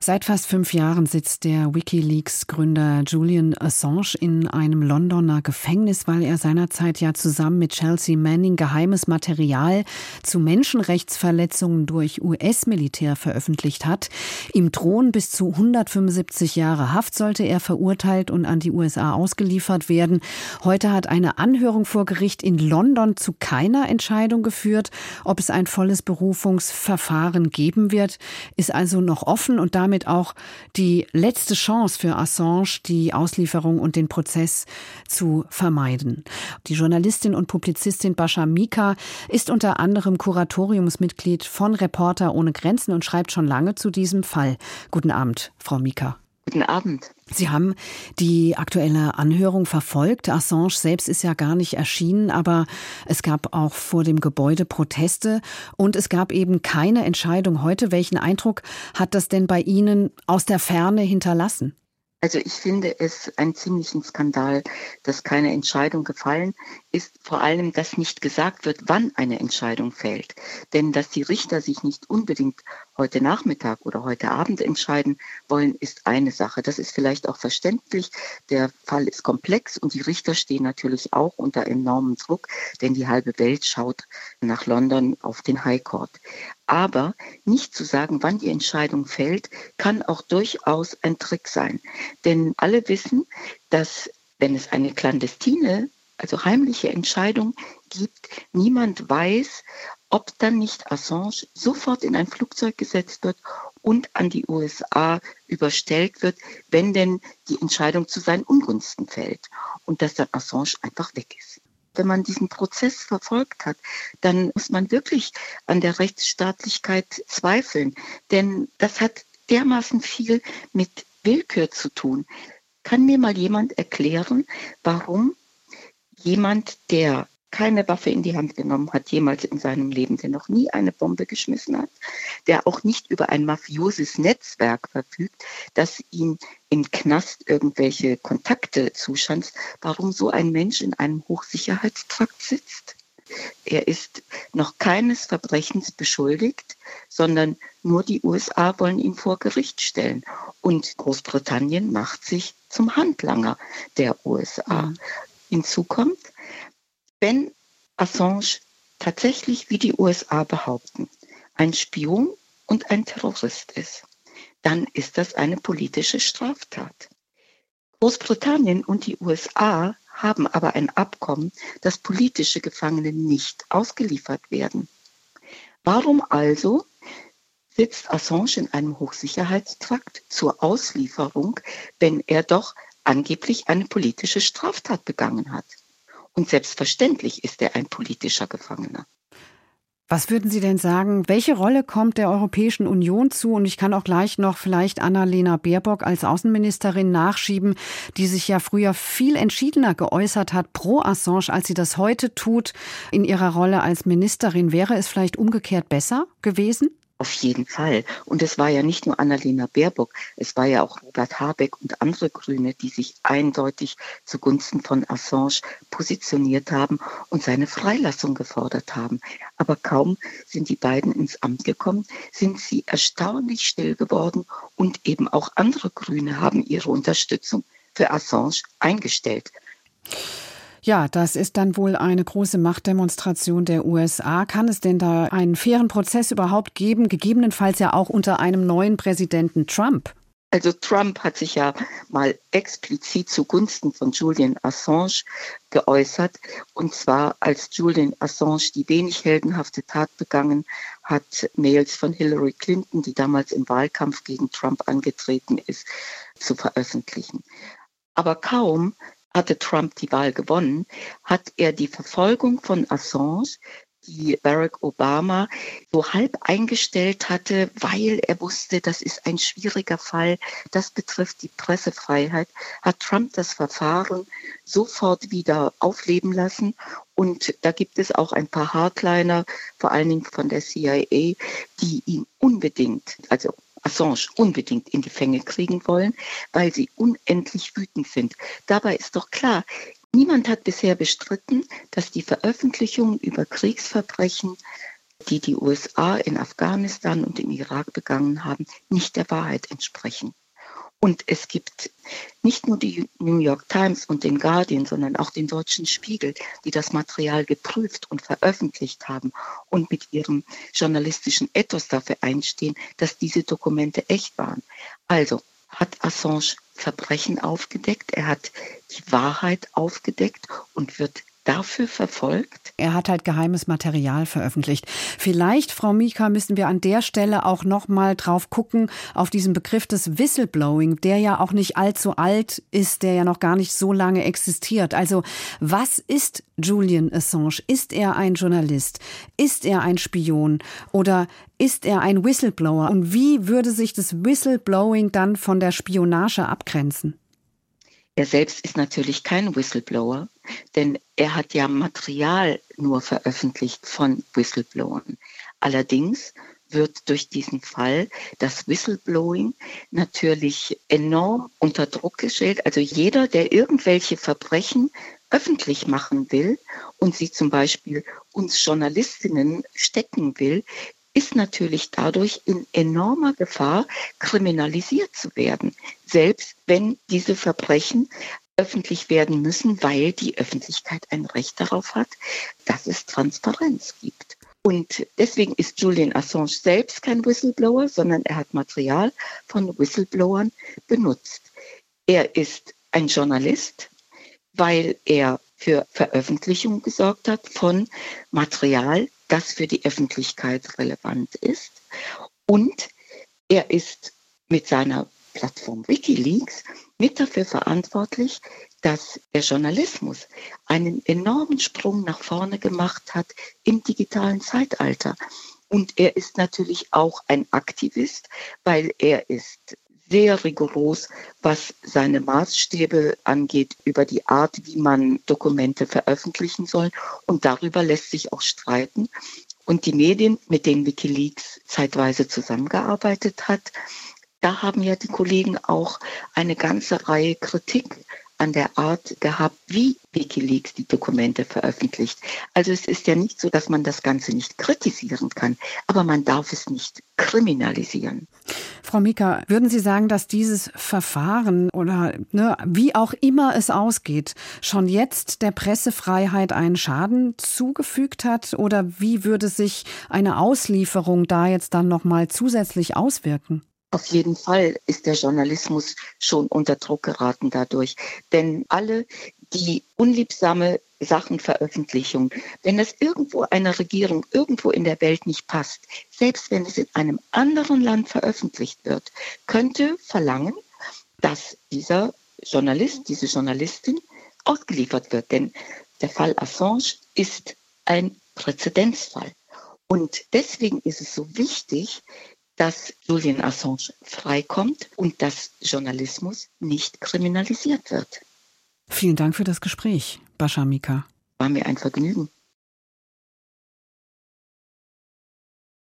Seit fast fünf Jahren sitzt der Wikileaks-Gründer Julian Assange in einem Londoner Gefängnis, weil er seinerzeit ja zusammen mit Chelsea Manning geheimes Material zu Menschenrechtsverletzungen durch US-Militär veröffentlicht hat. Ihm drohen bis zu 175 Jahre Haft sollte er verurteilt und an die USA ausgeliefert werden. Heute hat eine Anhörung vor Gericht in London zu keiner Entscheidung geführt, ob es ein volles Berufungsverfahren geben wird, ist also noch offen und damit damit auch die letzte Chance für Assange, die Auslieferung und den Prozess zu vermeiden. Die Journalistin und Publizistin Bascha Mika ist unter anderem Kuratoriumsmitglied von Reporter ohne Grenzen und schreibt schon lange zu diesem Fall. Guten Abend, Frau Mika. Guten Abend. Sie haben die aktuelle Anhörung verfolgt. Assange selbst ist ja gar nicht erschienen, aber es gab auch vor dem Gebäude Proteste und es gab eben keine Entscheidung heute. Welchen Eindruck hat das denn bei Ihnen aus der Ferne hinterlassen? Also ich finde es einen ziemlichen Skandal, dass keine Entscheidung gefallen ist. Vor allem, dass nicht gesagt wird, wann eine Entscheidung fällt. Denn dass die Richter sich nicht unbedingt heute Nachmittag oder heute Abend entscheiden wollen, ist eine Sache. Das ist vielleicht auch verständlich. Der Fall ist komplex und die Richter stehen natürlich auch unter enormem Druck, denn die halbe Welt schaut nach London auf den High Court. Aber nicht zu sagen, wann die Entscheidung fällt, kann auch durchaus ein Trick sein. Denn alle wissen, dass wenn es eine clandestine, also heimliche Entscheidung gibt, niemand weiß, ob dann nicht Assange sofort in ein Flugzeug gesetzt wird und an die USA überstellt wird, wenn denn die Entscheidung zu seinen Ungunsten fällt und dass dann Assange einfach weg ist wenn man diesen Prozess verfolgt hat, dann muss man wirklich an der Rechtsstaatlichkeit zweifeln. Denn das hat dermaßen viel mit Willkür zu tun. Kann mir mal jemand erklären, warum jemand, der keine Waffe in die Hand genommen hat, jemals in seinem Leben, der noch nie eine Bombe geschmissen hat, der auch nicht über ein mafioses Netzwerk verfügt, das ihm im Knast irgendwelche Kontakte zuschanzt, warum so ein Mensch in einem Hochsicherheitstrakt sitzt. Er ist noch keines Verbrechens beschuldigt, sondern nur die USA wollen ihn vor Gericht stellen. Und Großbritannien macht sich zum Handlanger der USA. Mhm. Hinzu kommt, wenn Assange tatsächlich, wie die USA behaupten, ein Spion und ein Terrorist ist, dann ist das eine politische Straftat. Großbritannien und die USA haben aber ein Abkommen, dass politische Gefangene nicht ausgeliefert werden. Warum also sitzt Assange in einem Hochsicherheitstrakt zur Auslieferung, wenn er doch angeblich eine politische Straftat begangen hat? Und selbstverständlich ist er ein politischer Gefangener. Was würden Sie denn sagen, welche Rolle kommt der Europäischen Union zu? Und ich kann auch gleich noch vielleicht Annalena Baerbock als Außenministerin nachschieben, die sich ja früher viel entschiedener geäußert hat pro Assange, als sie das heute tut in ihrer Rolle als Ministerin. Wäre es vielleicht umgekehrt besser gewesen? Auf jeden Fall. Und es war ja nicht nur Annalena Baerbock, es war ja auch Robert Habeck und andere Grüne, die sich eindeutig zugunsten von Assange positioniert haben und seine Freilassung gefordert haben. Aber kaum sind die beiden ins Amt gekommen, sind sie erstaunlich still geworden und eben auch andere Grüne haben ihre Unterstützung für Assange eingestellt. Ja, das ist dann wohl eine große Machtdemonstration der USA. Kann es denn da einen fairen Prozess überhaupt geben, gegebenenfalls ja auch unter einem neuen Präsidenten Trump? Also Trump hat sich ja mal explizit zugunsten von Julian Assange geäußert. Und zwar als Julian Assange die wenig heldenhafte Tat begangen hat, Mails von Hillary Clinton, die damals im Wahlkampf gegen Trump angetreten ist, zu veröffentlichen. Aber kaum hatte Trump die Wahl gewonnen, hat er die Verfolgung von Assange, die Barack Obama so halb eingestellt hatte, weil er wusste, das ist ein schwieriger Fall, das betrifft die Pressefreiheit, hat Trump das Verfahren sofort wieder aufleben lassen. Und da gibt es auch ein paar Hardliner, vor allen Dingen von der CIA, die ihn unbedingt, also Assange unbedingt in die Fänge kriegen wollen, weil sie unendlich wütend sind. Dabei ist doch klar, Niemand hat bisher bestritten, dass die Veröffentlichungen über Kriegsverbrechen, die die USA in Afghanistan und im Irak begangen haben, nicht der Wahrheit entsprechen. Und es gibt nicht nur die New York Times und den Guardian, sondern auch den Deutschen Spiegel, die das Material geprüft und veröffentlicht haben und mit ihrem journalistischen Ethos dafür einstehen, dass diese Dokumente echt waren. Also hat Assange Verbrechen aufgedeckt, er hat die Wahrheit aufgedeckt und wird dafür verfolgt. Er hat halt geheimes Material veröffentlicht. Vielleicht, Frau Mika, müssen wir an der Stelle auch noch mal drauf gucken auf diesen Begriff des Whistleblowing, der ja auch nicht allzu alt ist, der ja noch gar nicht so lange existiert. Also, was ist Julian Assange? Ist er ein Journalist? Ist er ein Spion oder ist er ein Whistleblower? Und wie würde sich das Whistleblowing dann von der Spionage abgrenzen? Er selbst ist natürlich kein Whistleblower, denn er hat ja Material nur veröffentlicht von Whistleblowern. Allerdings wird durch diesen Fall das Whistleblowing natürlich enorm unter Druck gestellt. Also jeder, der irgendwelche Verbrechen öffentlich machen will und sie zum Beispiel uns Journalistinnen stecken will, ist natürlich dadurch in enormer Gefahr, kriminalisiert zu werden, selbst wenn diese Verbrechen öffentlich werden müssen, weil die Öffentlichkeit ein Recht darauf hat, dass es Transparenz gibt. Und deswegen ist Julian Assange selbst kein Whistleblower, sondern er hat Material von Whistleblowern benutzt. Er ist ein Journalist, weil er für Veröffentlichung gesorgt hat von Material, das für die Öffentlichkeit relevant ist. Und er ist mit seiner Plattform Wikileaks mit dafür verantwortlich, dass der Journalismus einen enormen Sprung nach vorne gemacht hat im digitalen Zeitalter. Und er ist natürlich auch ein Aktivist, weil er ist sehr rigoros, was seine Maßstäbe angeht über die Art, wie man Dokumente veröffentlichen soll. Und darüber lässt sich auch streiten. Und die Medien, mit denen Wikileaks zeitweise zusammengearbeitet hat, da haben ja die Kollegen auch eine ganze Reihe Kritik an der Art gehabt, wie Wikileaks die Dokumente veröffentlicht. Also es ist ja nicht so, dass man das Ganze nicht kritisieren kann, aber man darf es nicht kriminalisieren. Frau Mika, würden Sie sagen, dass dieses Verfahren oder ne, wie auch immer es ausgeht, schon jetzt der Pressefreiheit einen Schaden zugefügt hat? Oder wie würde sich eine Auslieferung da jetzt dann nochmal zusätzlich auswirken? Auf jeden Fall ist der Journalismus schon unter Druck geraten dadurch. Denn alle, die unliebsame Sachen Veröffentlichung, wenn es irgendwo einer Regierung irgendwo in der Welt nicht passt, selbst wenn es in einem anderen Land veröffentlicht wird, könnte verlangen, dass dieser Journalist, diese Journalistin ausgeliefert wird. Denn der Fall Assange ist ein Präzedenzfall. Und deswegen ist es so wichtig, dass Julian Assange freikommt und dass Journalismus nicht kriminalisiert wird. Vielen Dank für das Gespräch, Bascha Mika. War mir ein Vergnügen.